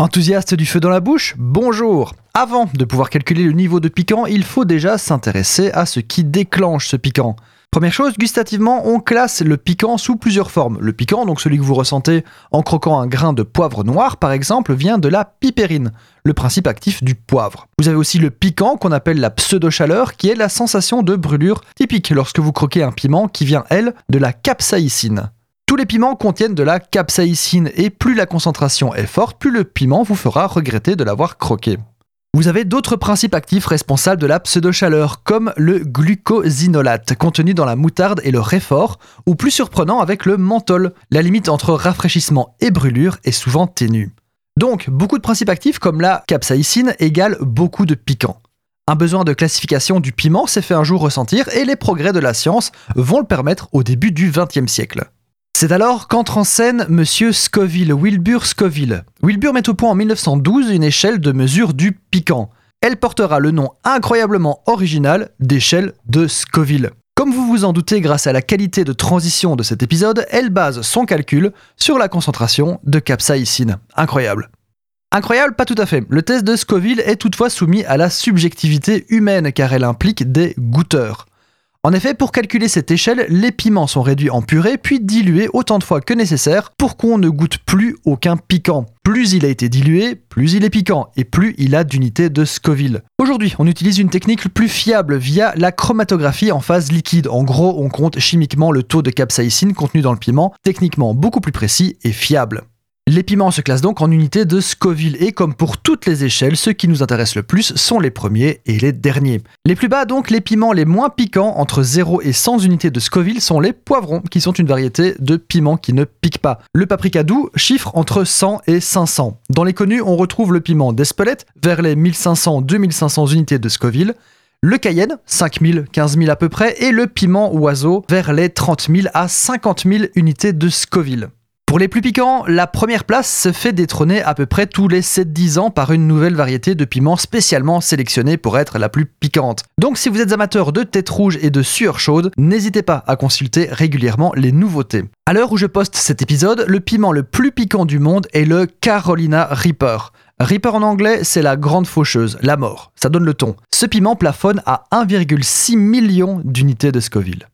Enthousiaste du feu dans la bouche Bonjour Avant de pouvoir calculer le niveau de piquant, il faut déjà s'intéresser à ce qui déclenche ce piquant. Première chose, gustativement, on classe le piquant sous plusieurs formes. Le piquant, donc celui que vous ressentez en croquant un grain de poivre noir par exemple, vient de la pipérine, le principe actif du poivre. Vous avez aussi le piquant qu'on appelle la pseudo-chaleur, qui est la sensation de brûlure typique lorsque vous croquez un piment qui vient, elle, de la capsaïcine. Tous les piments contiennent de la capsaïcine et plus la concentration est forte, plus le piment vous fera regretter de l'avoir croqué. Vous avez d'autres principes actifs responsables de la pseudo-chaleur, comme le glucosinolate, contenu dans la moutarde et le réfort, ou plus surprenant avec le menthol. La limite entre rafraîchissement et brûlure est souvent ténue. Donc, beaucoup de principes actifs comme la capsaïcine égale beaucoup de piquant. Un besoin de classification du piment s'est fait un jour ressentir et les progrès de la science vont le permettre au début du XXe siècle. C'est alors qu'entre en scène Monsieur Scoville, Wilbur Scoville. Wilbur met au point en 1912 une échelle de mesure du piquant. Elle portera le nom incroyablement original d'échelle de Scoville. Comme vous vous en doutez grâce à la qualité de transition de cet épisode, elle base son calcul sur la concentration de capsaïcine. Incroyable. Incroyable, pas tout à fait. Le test de Scoville est toutefois soumis à la subjectivité humaine car elle implique des goûteurs. En effet, pour calculer cette échelle, les piments sont réduits en purée puis dilués autant de fois que nécessaire pour qu'on ne goûte plus aucun piquant. Plus il a été dilué, plus il est piquant et plus il a d'unités de Scoville. Aujourd'hui, on utilise une technique plus fiable via la chromatographie en phase liquide. En gros, on compte chimiquement le taux de capsaïcine contenu dans le piment, techniquement beaucoup plus précis et fiable. Les piments se classent donc en unités de Scoville et comme pour toutes les échelles, ceux qui nous intéressent le plus sont les premiers et les derniers. Les plus bas donc, les piments les moins piquants entre 0 et 100 unités de Scoville sont les poivrons qui sont une variété de piments qui ne piquent pas. Le paprika doux chiffre entre 100 et 500. Dans les connus, on retrouve le piment d'Espelette vers les 1500-2500 unités de Scoville le cayenne, 5000, 15 000 à peu près, et le piment oiseau vers les 30 000 à 50 000 unités de Scoville. Pour les plus piquants, la première place se fait détrôner à peu près tous les 7-10 ans par une nouvelle variété de piments spécialement sélectionnée pour être la plus piquante. Donc si vous êtes amateur de tête rouge et de sueur chaude, n'hésitez pas à consulter régulièrement les nouveautés. À l'heure où je poste cet épisode, le piment le plus piquant du monde est le Carolina Reaper. Reaper en anglais, c'est la grande faucheuse, la mort. Ça donne le ton. Ce piment plafonne à 1,6 million d'unités de Scoville.